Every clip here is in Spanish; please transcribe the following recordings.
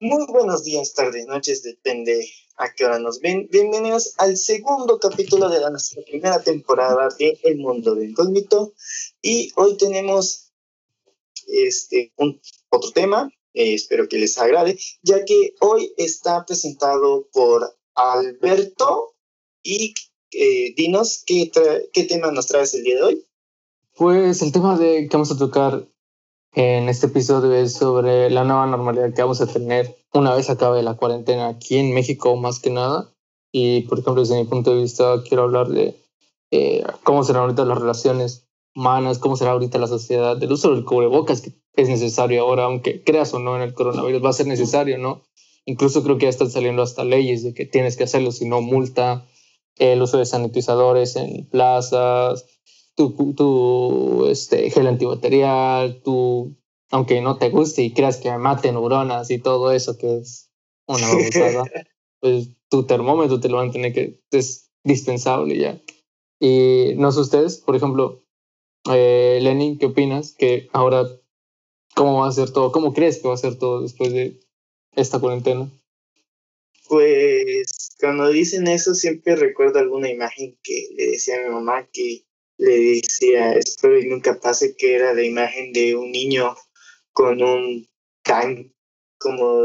Muy buenos días, tardes, noches, depende a qué hora nos ven. Bienvenidos al segundo capítulo de la, primera temporada de El Mundo del Incógnito. Y hoy tenemos este, un, otro tema, eh, espero que les agrade, ya que hoy está presentado por Alberto. Y eh, dinos, ¿qué, ¿qué tema nos traes el día de hoy? Pues el tema de que vamos a tocar en este episodio es sobre la nueva normalidad que vamos a tener una vez acabe la cuarentena aquí en México más que nada. Y por ejemplo, desde mi punto de vista, quiero hablar de eh, cómo serán ahorita las relaciones humanas, cómo será ahorita la sociedad, del uso del cubrebocas que es necesario ahora, aunque creas o no en el coronavirus, va a ser necesario, ¿no? Incluso creo que ya están saliendo hasta leyes de que tienes que hacerlo, si no multa, el uso de sanitizadores en plazas, tu, tu este, gel antibacterial, tu, aunque no te guste y creas que mate neuronas y todo eso, que es una babosada, pues tu termómetro te lo van a tener que, es dispensable ya. Y no sé ustedes, por ejemplo, eh, Lenin, ¿qué opinas? Que ahora, ¿cómo va a ser todo? ¿Cómo crees que va a ser todo después de esta cuarentena? Pues cuando dicen eso siempre recuerdo alguna imagen que le decía a mi mamá que le decía, espero y nunca pase, que era la imagen de un niño con un tanque, como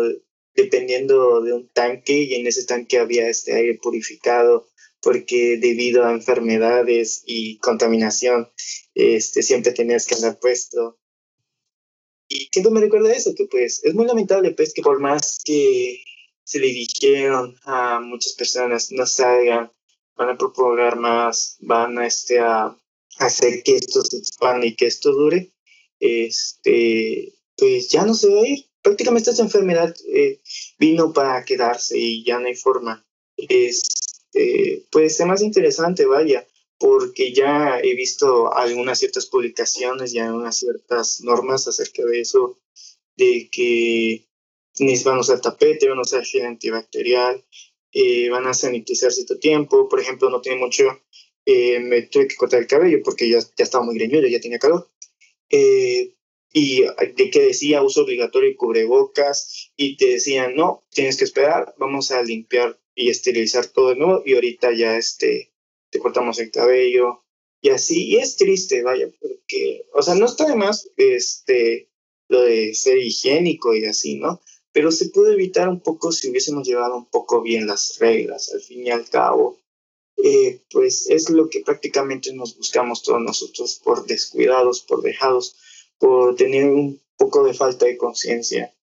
dependiendo de un tanque, y en ese tanque había este aire purificado, porque debido a enfermedades y contaminación, este, siempre tenías que andar puesto. Y siempre me recuerda eso, que pues es muy lamentable pues que por más que se le dijeron a muchas personas no salgan, van a propagar más, van a, este, a hacer que esto se expanda y que esto dure, este, pues ya no se va a ir. Prácticamente esta enfermedad eh, vino para quedarse y ya no hay forma. Este, pues es más interesante, vaya, porque ya he visto algunas ciertas publicaciones y algunas ciertas normas acerca de eso, de que van a usar tapete, van a usar gel antibacterial, eh, van a sanitizar cierto tiempo. Por ejemplo, no tiene mucho eh, me tuve que cortar el cabello porque ya, ya estaba muy greñudo, ya tenía calor. Eh, y de que decía uso obligatorio y cubrebocas y te decían, no, tienes que esperar, vamos a limpiar y esterilizar todo de nuevo y ahorita ya este, te cortamos el cabello y así, y es triste, vaya, porque, o sea, no está de más este, lo de ser higiénico y así, ¿no? Pero se puede evitar un poco si hubiésemos llevado un poco bien las reglas, al fin y al cabo eh, pues es lo que prácticamente nos buscamos todos nosotros por descuidados, por dejados, por tener un poco de falta de conciencia.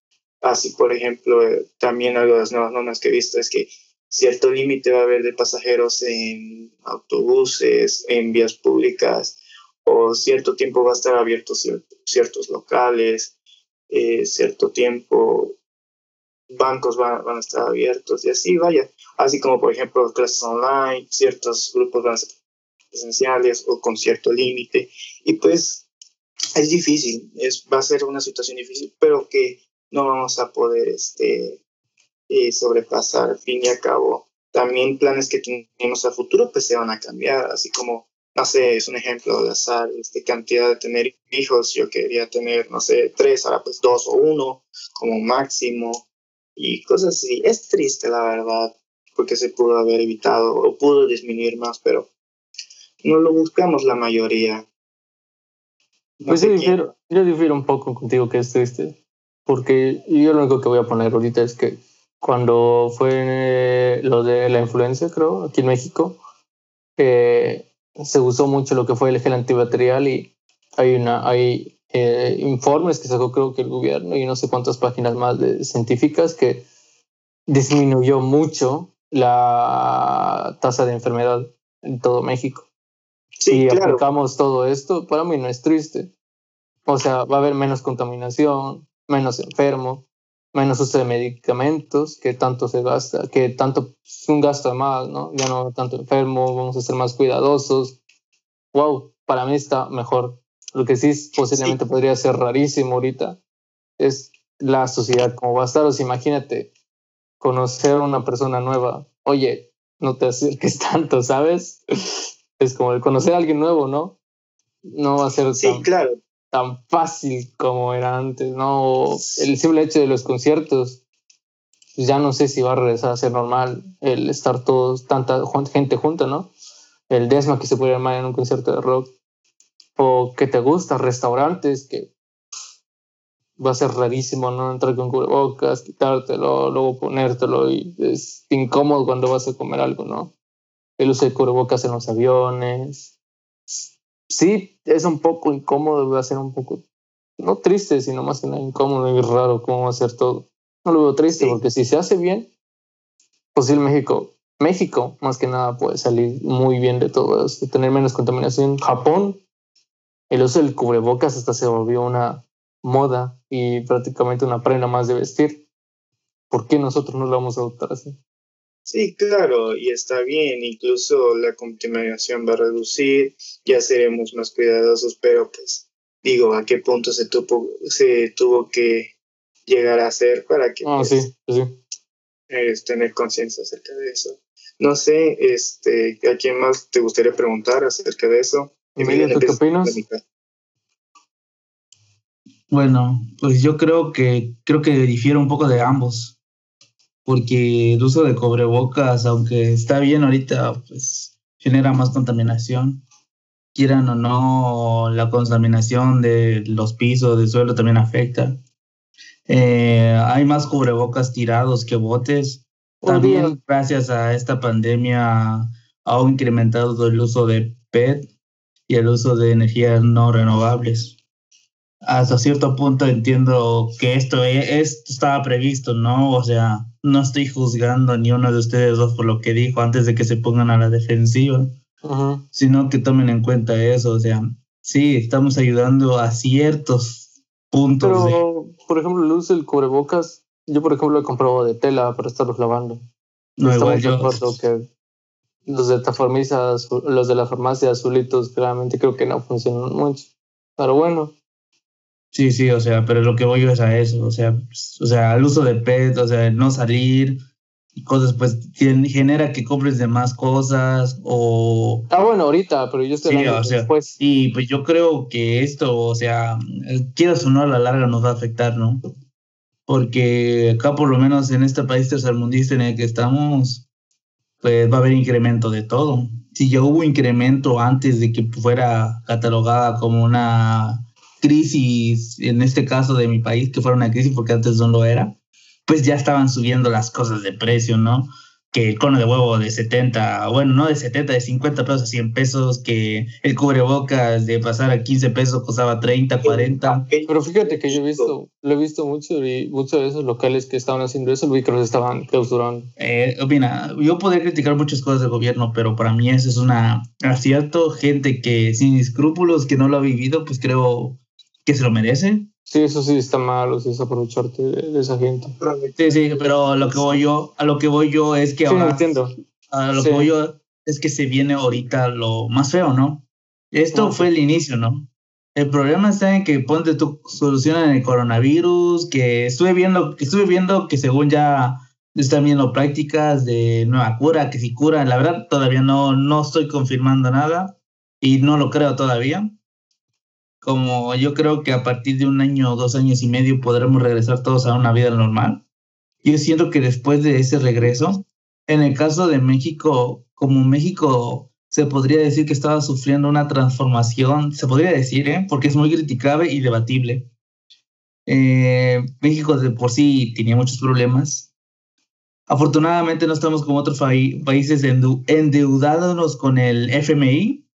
Así, por ejemplo, eh, también algo de las nuevas normas que he visto es que cierto límite va a haber de pasajeros en autobuses, en vías públicas, o cierto tiempo va a estar abierto ciertos locales, eh, cierto tiempo bancos van, van, a estar abiertos y así, vaya. Así como, por ejemplo, clases online, ciertos grupos van a ser presenciales o con cierto límite. Y pues es difícil, es, va a ser una situación difícil, pero que no vamos a poder este, eh, sobrepasar al fin y al cabo. También planes que tenemos a futuro pues se van a cambiar, así como, no sé, es un ejemplo de azar, este, cantidad de tener hijos, yo quería tener, no sé, tres, ahora pues dos o uno como máximo y cosas así. Es triste, la verdad, porque se pudo haber evitado o pudo disminuir más, pero no lo buscamos la mayoría. pues yo difiero, yo difiero un poco contigo que es triste, porque yo lo único que voy a poner ahorita es que cuando fue lo de la influencia, creo, aquí en México, eh, se usó mucho lo que fue el gel antibacterial y hay una, hay eh, informes que sacó creo que el gobierno y no sé cuántas páginas más de científicas que disminuyó mucho la tasa de enfermedad en todo México. si aplicamos todo esto, para mí no es triste. O sea, va a haber menos contaminación, menos enfermo, menos uso de medicamentos, que tanto se gasta, que tanto es un gasto más, ¿no? Ya no tanto enfermo, vamos a ser más cuidadosos. Wow, para mí está mejor lo que sí posiblemente podría ser rarísimo ahorita es la sociedad como va a estar. O sea, imagínate conocer a una persona nueva. Oye, no te acerques tanto, ¿sabes? Es como el conocer a alguien nuevo, ¿no? No va a ser tan, claro. tan fácil como era antes, ¿no? El simple hecho de los conciertos. ya no sé si va a regresar a ser normal el estar todos, tanta gente junta, ¿no? El desma que se puede armar en un concierto de rock. O que te gusta, restaurantes que va a ser rarísimo no entrar con cubrebocas, quitártelo, luego ponértelo y es incómodo cuando vas a comer algo, ¿no? El uso de cubrebocas en los aviones. Sí, es un poco incómodo, va a ser un poco, no triste, sino más que nada incómodo y raro cómo va a ser todo. No lo veo triste porque si se hace bien, pues el México, México más que nada puede salir muy bien de todo esto, tener menos contaminación. Japón, el uso del cubrebocas hasta se volvió una moda y prácticamente una prenda más de vestir. ¿Por qué nosotros no lo vamos a adoptar así? Sí, claro, y está bien, incluso la contaminación va a reducir, ya seremos más cuidadosos, pero pues digo, ¿a qué punto se tuvo, se tuvo que llegar a hacer para que ah, sí, sí. tener conciencia acerca de eso? No sé, este, ¿a quién más te gustaría preguntar acerca de eso? Emilia, ¿tú qué opinas? Bueno, pues yo creo que creo que difiere un poco de ambos, porque el uso de cobrebocas, aunque está bien ahorita, pues genera más contaminación. Quieran o no, la contaminación de los pisos, del suelo también afecta. Eh, hay más cubrebocas tirados que botes. También gracias a esta pandemia ha incrementado el uso de PET y el uso de energías no renovables hasta cierto punto entiendo que esto, e, esto estaba previsto, ¿no? O sea, no estoy juzgando a ni uno de ustedes dos por lo que dijo antes de que se pongan a la defensiva, sino que tomen en cuenta eso, o sea, sí, estamos ayudando a ciertos puntos. Pero, por ejemplo, el uso del cubrebocas, yo por ejemplo he comprado de tela para estarlos lavando. No, igual yo. Que los de los de la farmacia azulitos, claramente creo que no funcionan mucho. Pero bueno, Sí, sí, o sea, pero lo que voy es a eso, o sea, pues, o sea, el uso de PET, o sea, no salir, cosas, pues genera que compres de más cosas o... Ah, bueno, ahorita, pero yo estoy sí, o sea, después. Y pues yo creo que esto, o sea, quieras o no, a la larga nos va a afectar, ¿no? Porque acá por lo menos en este país tercermundista en el que estamos, pues va a haber incremento de todo. Si ya hubo incremento antes de que fuera catalogada como una crisis, en este caso de mi país, que fuera una crisis porque antes no lo era, pues ya estaban subiendo las cosas de precio, ¿no? Que el cono de huevo de 70, bueno, no de 70, de 50 pesos a 100 pesos, que el cubrebocas de pasar a 15 pesos costaba 30, 40. Pero fíjate que yo he visto, lo he visto mucho y muchos de esos locales que estaban haciendo eso, vi que los estaban clausurando. Eh, mira, yo podría criticar muchas cosas del gobierno, pero para mí eso es una acierto, gente que sin escrúpulos, que no lo ha vivido, pues creo que se lo merece. Sí, eso sí está malo, si es aprovecharte de, esa gente. Sí, sí, pero lo que voy yo, a lo que voy yo es que ahora. entiendo. A lo que voy yo es que se viene ahorita lo más feo, ¿no? Esto ah, fue el inicio, ¿no? El problema está en que ponte tu solución en el coronavirus, que estuve viendo, que estuve viendo que según ya están viendo prácticas de nueva cura, que si cura, la verdad todavía no, no estoy confirmando nada y no lo creo todavía como yo creo que a partir de un año o dos años y medio podremos regresar todos a una vida normal. Yo siento que después de ese regreso, en el caso de México, como México se podría decir que estaba sufriendo una transformación, se podría decir, ¿eh? porque es muy criticable y debatible. Eh, México de por sí tenía muchos problemas. Afortunadamente no estamos como otros países endeudándonos con el FMI,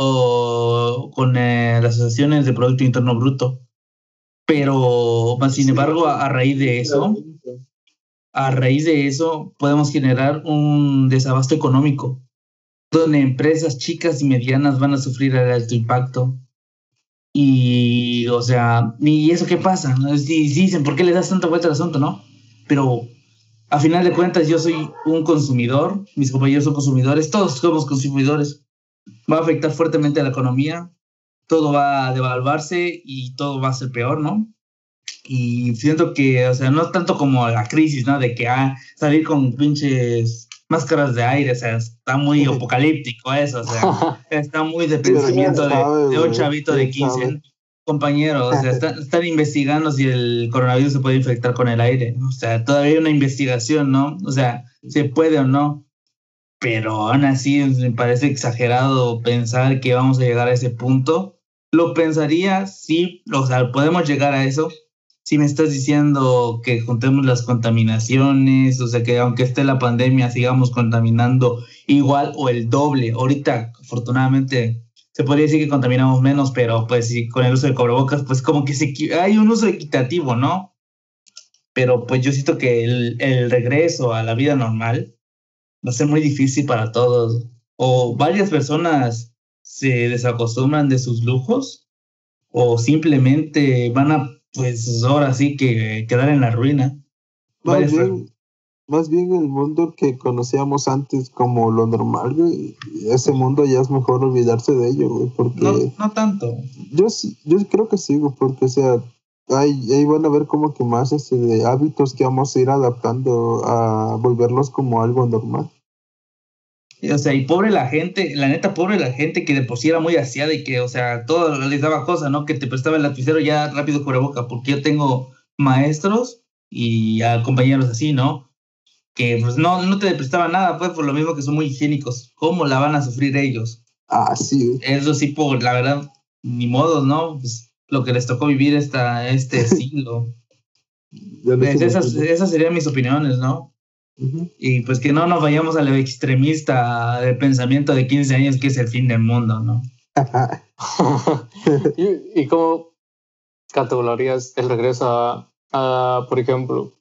o con eh, las asociaciones de Producto Interno Bruto. Pero, más sin embargo, a, raíz de eso, a raíz de eso, podemos generar un desabasto económico, donde empresas chicas y medianas van a sufrir el alto impacto. Y, o sea, ¿y eso qué pasa? dicen, ¿por qué le das tanta vuelta al asunto, no? Pero, a final de cuentas, yo soy un consumidor, mis compañeros son consumidores, todos somos consumidores va a afectar fuertemente a la economía, todo va a devaluarse y todo va a ser peor, ¿no? Y siento que, o sea, no tanto como la crisis, ¿no? De que ah, salir con pinches máscaras de aire, o sea, está muy apocalíptico eso, o sea, está muy de pensamiento de, de un chavito de 15. compañero, o sea, están, investigando si el coronavirus se puede infectar con el aire. O sea, todavía hay una investigación, ¿no? O sea, se puede o no. Pero aún así me parece exagerado pensar que vamos a llegar a ese punto. Lo pensaría, sí, o sea, podemos llegar a eso. Si me estás diciendo que juntemos las contaminaciones, o sea, que aunque esté la pandemia, sigamos contaminando igual o el doble. Ahorita, afortunadamente, se podría decir que contaminamos menos, pero pues sí, con el uso de cobrebocas, pues como que se, hay un uso equitativo, ¿no? Pero pues yo siento que el, el regreso a la vida normal va a ser muy difícil para todos. O varias personas se desacostumbran de sus lujos, o simplemente van a, pues ahora sí que quedar en la ruina. Más bien el mundo que conocíamos antes como lo normal, güey, ese mundo ya es mejor olvidarse de ello, güey, porque... No, no tanto. Yo yo creo que sí, güey, porque, o sea, ahí, ahí van a ver como que más este de hábitos que vamos a ir adaptando a volverlos como algo normal. o sea, y pobre la gente, la neta, pobre la gente que de por sí era muy aseada y que, o sea, todo les daba cosa, ¿no? Que te prestaba el lapicero ya rápido boca, porque yo tengo maestros y a compañeros así, ¿no? que pues no, no te prestaba nada, pues por lo mismo que son muy higiénicos. ¿Cómo la van a sufrir ellos? Ah, sí. Eso sí, por la verdad, ni modo, ¿no? Pues lo que les tocó vivir esta, este siglo. pues esas, esas serían mis opiniones, ¿no? Y pues que no nos vayamos al extremista del pensamiento de 15 años que es el fin del mundo, ¿no? ¿Y, ¿Y, cómo categorizarías el regreso a, por ejemplo,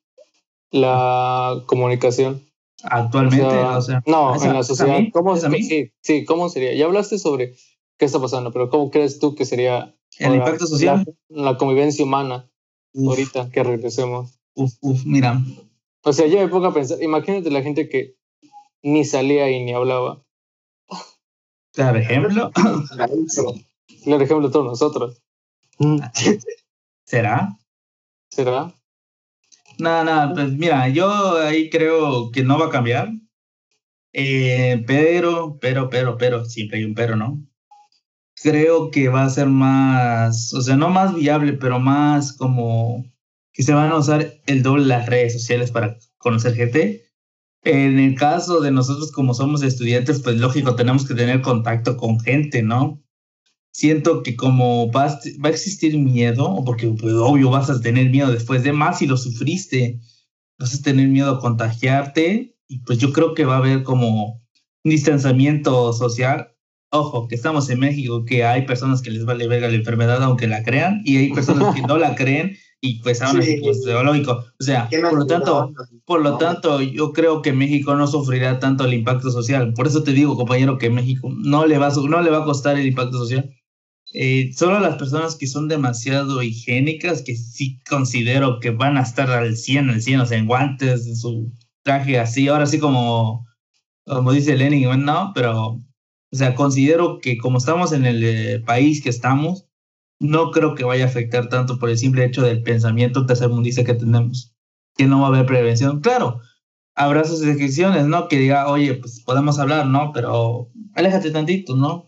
la comunicación. Actualmente, o sea, no, en la sociedad. ¿Cómo, Sí, sí, ¿cómo sería? Ya hablaste sobre qué está pasando, pero ¿cómo crees tú que sería el impacto social? La, convivencia humana ahorita que regresemos. Uf, uf, mira. O sea, yo me pongo a pensar, imagínate la gente que ni salía y ni hablaba. Claro, ejemplo. Claro, ejemplo todos nosotros. ¿Será? ¿Será? Nada, nada, pues mira, yo ahí creo que no va a cambiar. Eh, pero, pero, pero, pero, siempre hay un pero, ¿no? Creo que va a ser más, o sea, no más viable, pero más como que se van a usar el doble las redes sociales para conocer gente. En el caso de nosotros como somos estudiantes, pues lógico, tenemos que tener contacto con gente, ¿no? siento que como va a, va a existir miedo, porque pues, obvio vas a tener miedo después de más si lo sufriste, vas a tener miedo a contagiarte y pues yo creo que va a haber como un distanciamiento social. Ojo, que estamos en México, que hay personas que les vale verga la enfermedad aunque la crean y hay personas que no la creen y pues aún así pues lógico. O sea, por lo tanto, por lo tanto, yo creo que México no sufrirá tanto el impacto social. Por eso te digo, compañero, que México no le va a, no le va a costar el impacto social eh, solo las personas que son demasiado higiénicas, que sí considero que van a estar al 100, al 100, o sea, en guantes, en su traje así, ahora sí como, como dice Lenin, no, pero, o sea, considero que como estamos en el eh, país que estamos, no creo que vaya a afectar tanto por el simple hecho del pensamiento tercermundista que tenemos, que no va a haber prevención. Claro, habrá sus excepciones, ¿no? Que diga, oye, pues podemos hablar, ¿no? Pero aléjate tantito, ¿no?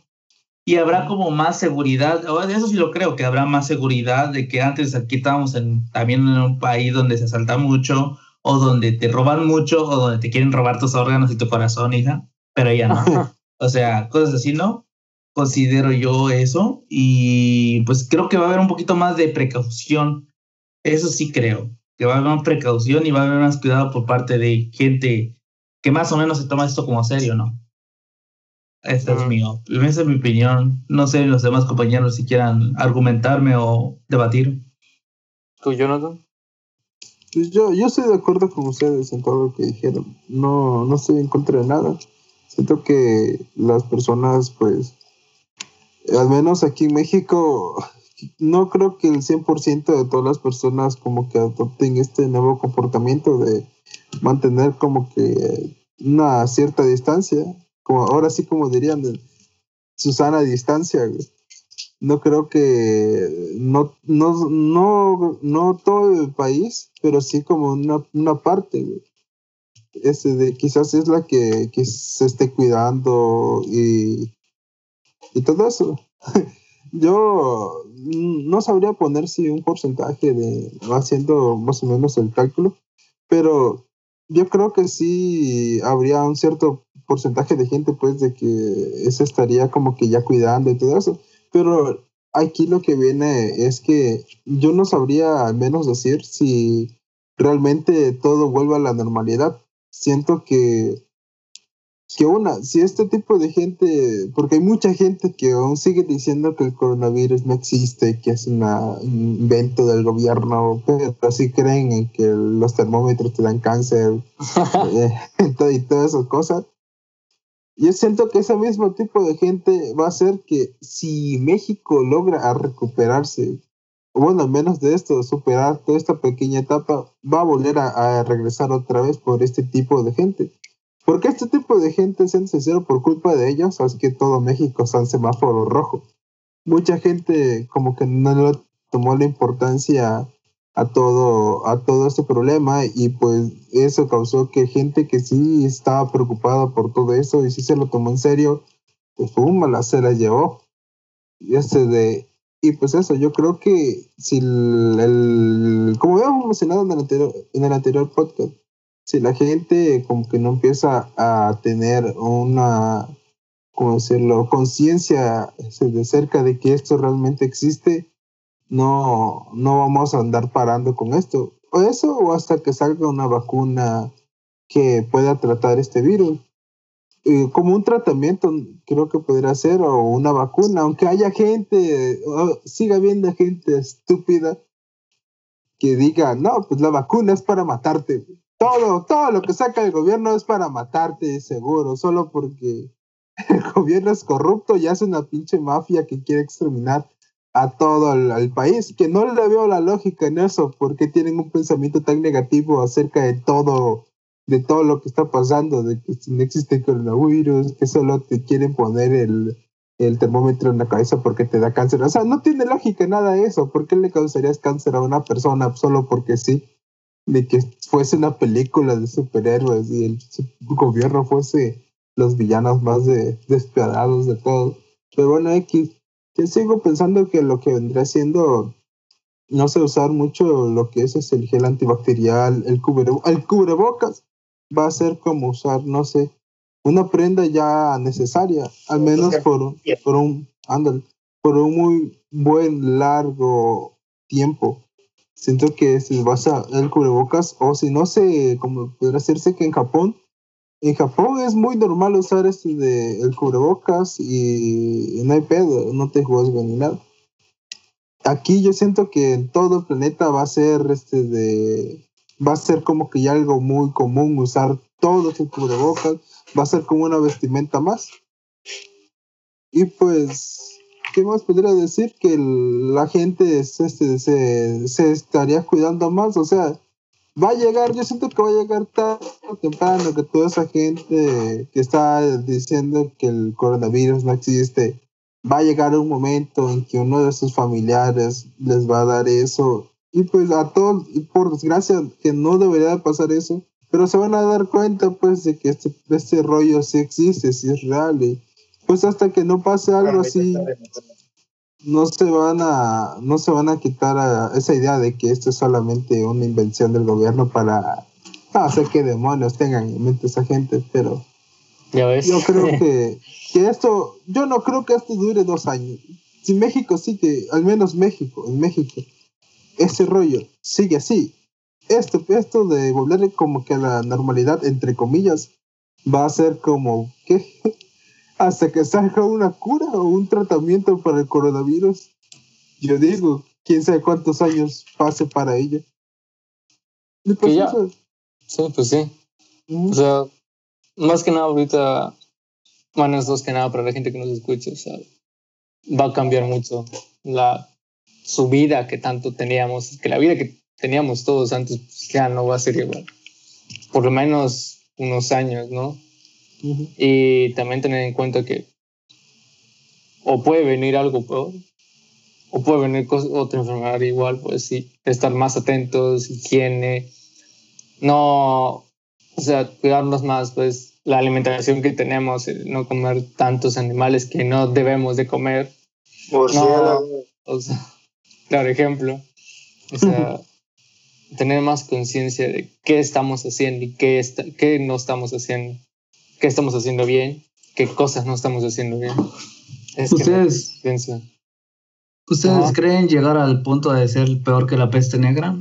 y habrá como más seguridad, eso sí lo creo, que habrá más seguridad de que antes aquí estábamos en, también en un país donde se asalta mucho, o donde te roban mucho, o donde te quieren robar tus órganos y tu corazón, hija, pero ya no. o sea, cosas así, ¿no? Considero yo eso, y pues creo que va a haber un poquito más de precaución, eso sí creo, que va a haber más precaución y va a haber más cuidado por parte de gente que más o menos se toma esto como serio, ¿no? Esta es mi, esa es mi opinión. No sé los demás compañeros si quieran argumentarme o debatir. ¿Tú, Jonathan? Pues yo, yo estoy de acuerdo con ustedes en todo lo que dijeron. No, no estoy en contra de nada. Siento que las personas, pues, al menos aquí en México, no creo que el 100% de todas las personas como que adopten este nuevo comportamiento de mantener como que una cierta distancia ahora sí como dirían, Susana distancia, No creo que, no, no, no, no todo el país, pero sí como una, una parte, Ese de, quizás es la que, se esté cuidando y, y todo eso. yo no sabría poner si un porcentaje de, haciendo más o menos el cálculo, pero yo creo que sí habría un cierto porcentaje de gente, pues, de que se estaría como que ya cuidando y todo eso. Pero aquí lo que viene es que yo no sabría al menos decir si realmente todo vuelve a la normalidad. Siento que que una, si este tipo de gente, porque hay mucha gente que aún sigue diciendo que el coronavirus no existe, que es un invento del gobierno, pero sí creen en que los termómetros te dan cáncer eh, y todas esas cosas. Yo siento que ese mismo tipo de gente va a hacer que si México logra recuperarse, bueno, menos de esto, superar toda esta pequeña etapa, va a volver a regresar otra vez por este tipo de gente porque este tipo de gente, siendo sincero, por culpa de ellos, así que todo México está en semáforo rojo. Mucha gente como que no le tomó la importancia a todo, a todo este problema y pues eso causó que gente que sí estaba preocupada por todo eso y sí se lo tomó en serio, pues pum, se la llevó. Y este de, y pues eso, yo creo que si el, como habíamos mencionado en el anterior, en el anterior podcast, si la gente como que no empieza a tener una, ¿cómo decirlo?, conciencia de cerca de que esto realmente existe, no, no vamos a andar parando con esto. O eso, o hasta que salga una vacuna que pueda tratar este virus. Como un tratamiento, creo que podría ser, o una vacuna, aunque haya gente, siga habiendo gente estúpida que diga, no, pues la vacuna es para matarte todo, todo lo que saca el gobierno es para matarte, seguro, solo porque el gobierno es corrupto y hace una pinche mafia que quiere exterminar a todo el, país, que no le veo la lógica en eso, porque tienen un pensamiento tan negativo acerca de todo, de todo lo que está pasando, de que no existe coronavirus, que solo te quieren poner el, el termómetro en la cabeza porque te da cáncer. O sea, no tiene lógica nada eso. ¿Por qué le causarías cáncer a una persona solo porque sí? de que fuese una película de superhéroes y el gobierno fuese los villanos más de, despiadados de todo. Pero bueno, X, yo sigo pensando que lo que vendría siendo, no sé usar mucho lo que es, es el gel antibacterial, el, cubre, el cubrebocas, va a ser como usar, no sé, una prenda ya necesaria, al menos por, por un, por un muy buen largo tiempo. Siento que si vas a el cubrebocas o si no sé, como podría hacerse que en Japón, en Japón es muy normal usar este de el cubrebocas y no hay pedo, no te juzgan ni nada. Aquí yo siento que en todo el planeta va a ser este de va a ser como que ya algo muy común usar todos el cubrebocas, va a ser como una vestimenta más. Y pues ¿qué más podría decir? Que la gente este, se, se, estaría cuidando más, o sea, va a llegar, yo siento que va a llegar tarde o temprano que toda esa gente que está diciendo que el coronavirus no existe, va a llegar un momento en que uno de sus familiares les va a dar eso. Y pues a todos, y por desgracia, que no debería pasar eso, pero se van a dar cuenta pues de que este, este rollo sí existe, sí es real. Y, pues hasta que no pase algo así, no se van a, no se van a quitar esa idea de que esto es solamente una invención del gobierno para no sé qué demonios tengan en mente esa gente, pero yo creo que, que esto, yo no creo que esto dure dos años. Si México sigue, al menos México, en México, ese rollo sigue así, esto, esto de volver como que a la normalidad, entre comillas, va a ser como, ¿qué? hasta que salga una cura o un tratamiento para el coronavirus. Yo digo, quién sabe cuántos años pase para ello. Pues sí, pues sí. O sea, más que nada ahorita, bueno, es más que nada para la gente que nos escucha, o sea, va a cambiar mucho la, su vida que tanto teníamos, que la vida que teníamos todos antes pues ya no va a ser igual. Por lo menos unos años, ¿no? Y también tener en cuenta que o puede venir algo peor, o puede venir otra enfermedad igual, pues sí, estar más atentos, higiene, no, o sea, cuidarnos más, pues la alimentación que tenemos, no comer tantos animales que no debemos de comer, o sea, claro, ejemplo. O sea, tener más conciencia de qué estamos haciendo y qué, está, qué no estamos haciendo. Qué estamos haciendo bien, qué cosas no estamos haciendo bien. ¿Ustedes, ¿ustedes creen llegar al punto de ser peor que la peste negra?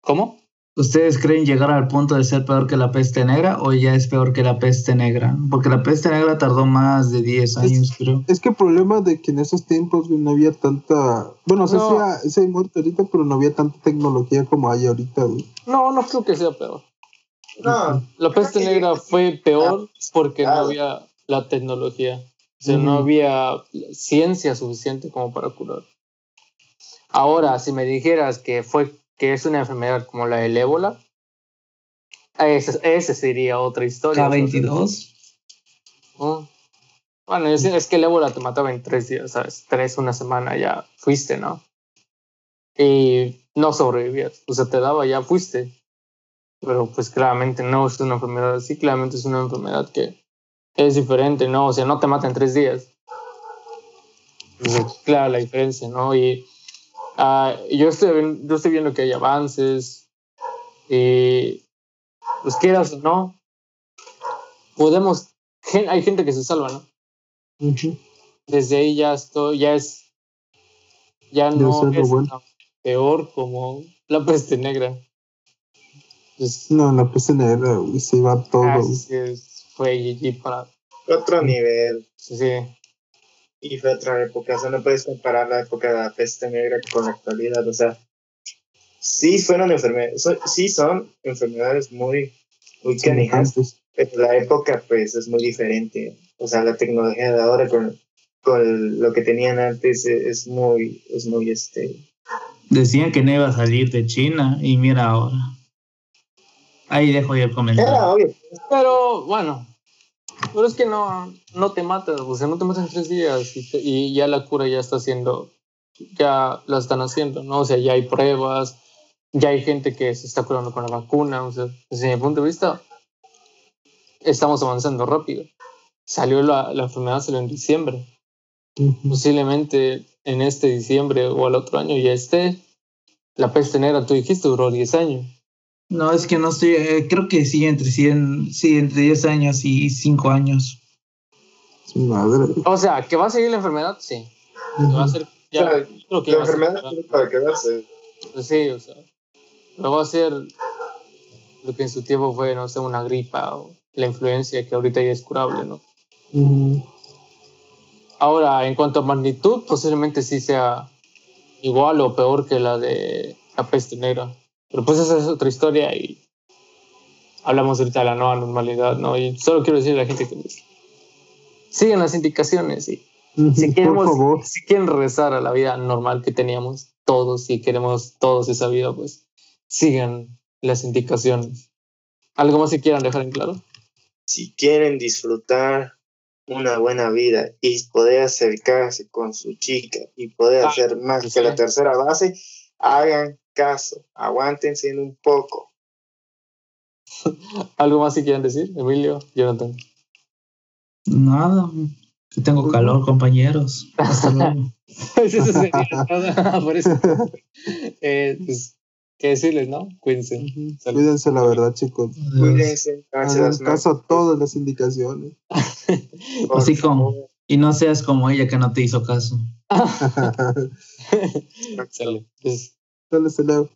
¿Cómo? ¿Ustedes creen llegar al punto de ser peor que la peste negra o ya es peor que la peste negra? Porque la peste negra tardó más de 10 años, creo. Es que el problema de que en esos tiempos no había tanta... Bueno, o sea, sí, hay muerto ahorita, pero no había tanta tecnología como hay ahorita, güey. No, no creo que sea peor. No. La peste negra fue peor porque no había la tecnología. O sea, no había ciencia suficiente como para curar. Ahora, si me dijeras que fue que es una enfermedad como la del ébola, esa, sería otra historia. K22. Bueno, es, que el ébola te mataba en tres días, ¿sabes? Tres, una semana, ya fuiste, ¿no? Y no sobrevivías, o sea, te daba, ya fuiste. Pero pues claramente no es una enfermedad así, claramente es una enfermedad que es diferente, ¿no? O sea, no te mata en tres días. claro, la diferencia, ¿no? Y Ah, yo, estoy, yo estoy viendo que hay avances pues quieras o no, podemos, hay gente que se salva, ¿no? Desde ahí ya estoy, ya es, ya no es peor como la peste negra. Pues no, la peste negra, se iba todo. Ah, fue allí para... Otro nivel. Sí, sí y fue otra época. O sea, no puedes comparar la época de la peste negra con la actualidad. O sea, sí fueron enfermedades, sí son enfermedades muy, muy canijas, pero la época pues es muy diferente. O sea, la tecnología de ahora con, con lo que tenían antes es muy, es muy este... Decían que no iba a salir de China y mira ahora. Ahí dejo yo el comentario. Era obvio. Pero bueno, pero es que no, no te mata, o sea, no te matan en tres días y, ya la cura ya está haciendo, ya la están haciendo, ¿no? O sea, ya hay pruebas, ya hay gente que se está curando con la vacuna, o sea, desde mi punto de vista, estamos avanzando rápido. Salió la, la enfermedad, salió en diciembre. Posiblemente en este diciembre o al otro año ya esté. La peste negra, tú dijiste, duró 10 años. No, es que no estoy, eh, creo que sí, entre 100, sí, entre 10 años y 5 años. Madre. O sea, que va a seguir la enfermedad, sí. Va a ser, ya, creo que la enfermedad tiene para quedarse. Pues sí, o sea, no va a ser lo que en su tiempo fue, no sé, una gripa o la influencia que ahorita ya es curable, ¿no? Ahora, en cuanto a magnitud, posiblemente sí sea igual o peor que la de la peste negra. Pero pues esa es otra historia y hablamos ahorita de la nueva normalidad, ¿no? Y solo quiero decirle a la gente que sigan las indicaciones y si, queremos, si quieren regresar a la vida normal que teníamos todos, si queremos todos esa vida, pues sigan las indicaciones. ¿Algo más que quieran dejar en claro? Si quieren disfrutar una buena vida y poder acercarse con su chica y poder ah, hacer más pues que la tercera base, hagan caso, aguántense un poco. ¿Algo más si quieren decir, Emilio, Jonathan? Nada, que tengo calor, compañeros. Hasta luego. eso sería por eso. Eh, pues, ¿qué decirles, no? Cuídense. Cuídense, la verdad, chicos. Cuídense. Hagan caso a todas las indicaciones. Así como, y no seas como ella que no te hizo caso. Sale. Pues, Sale,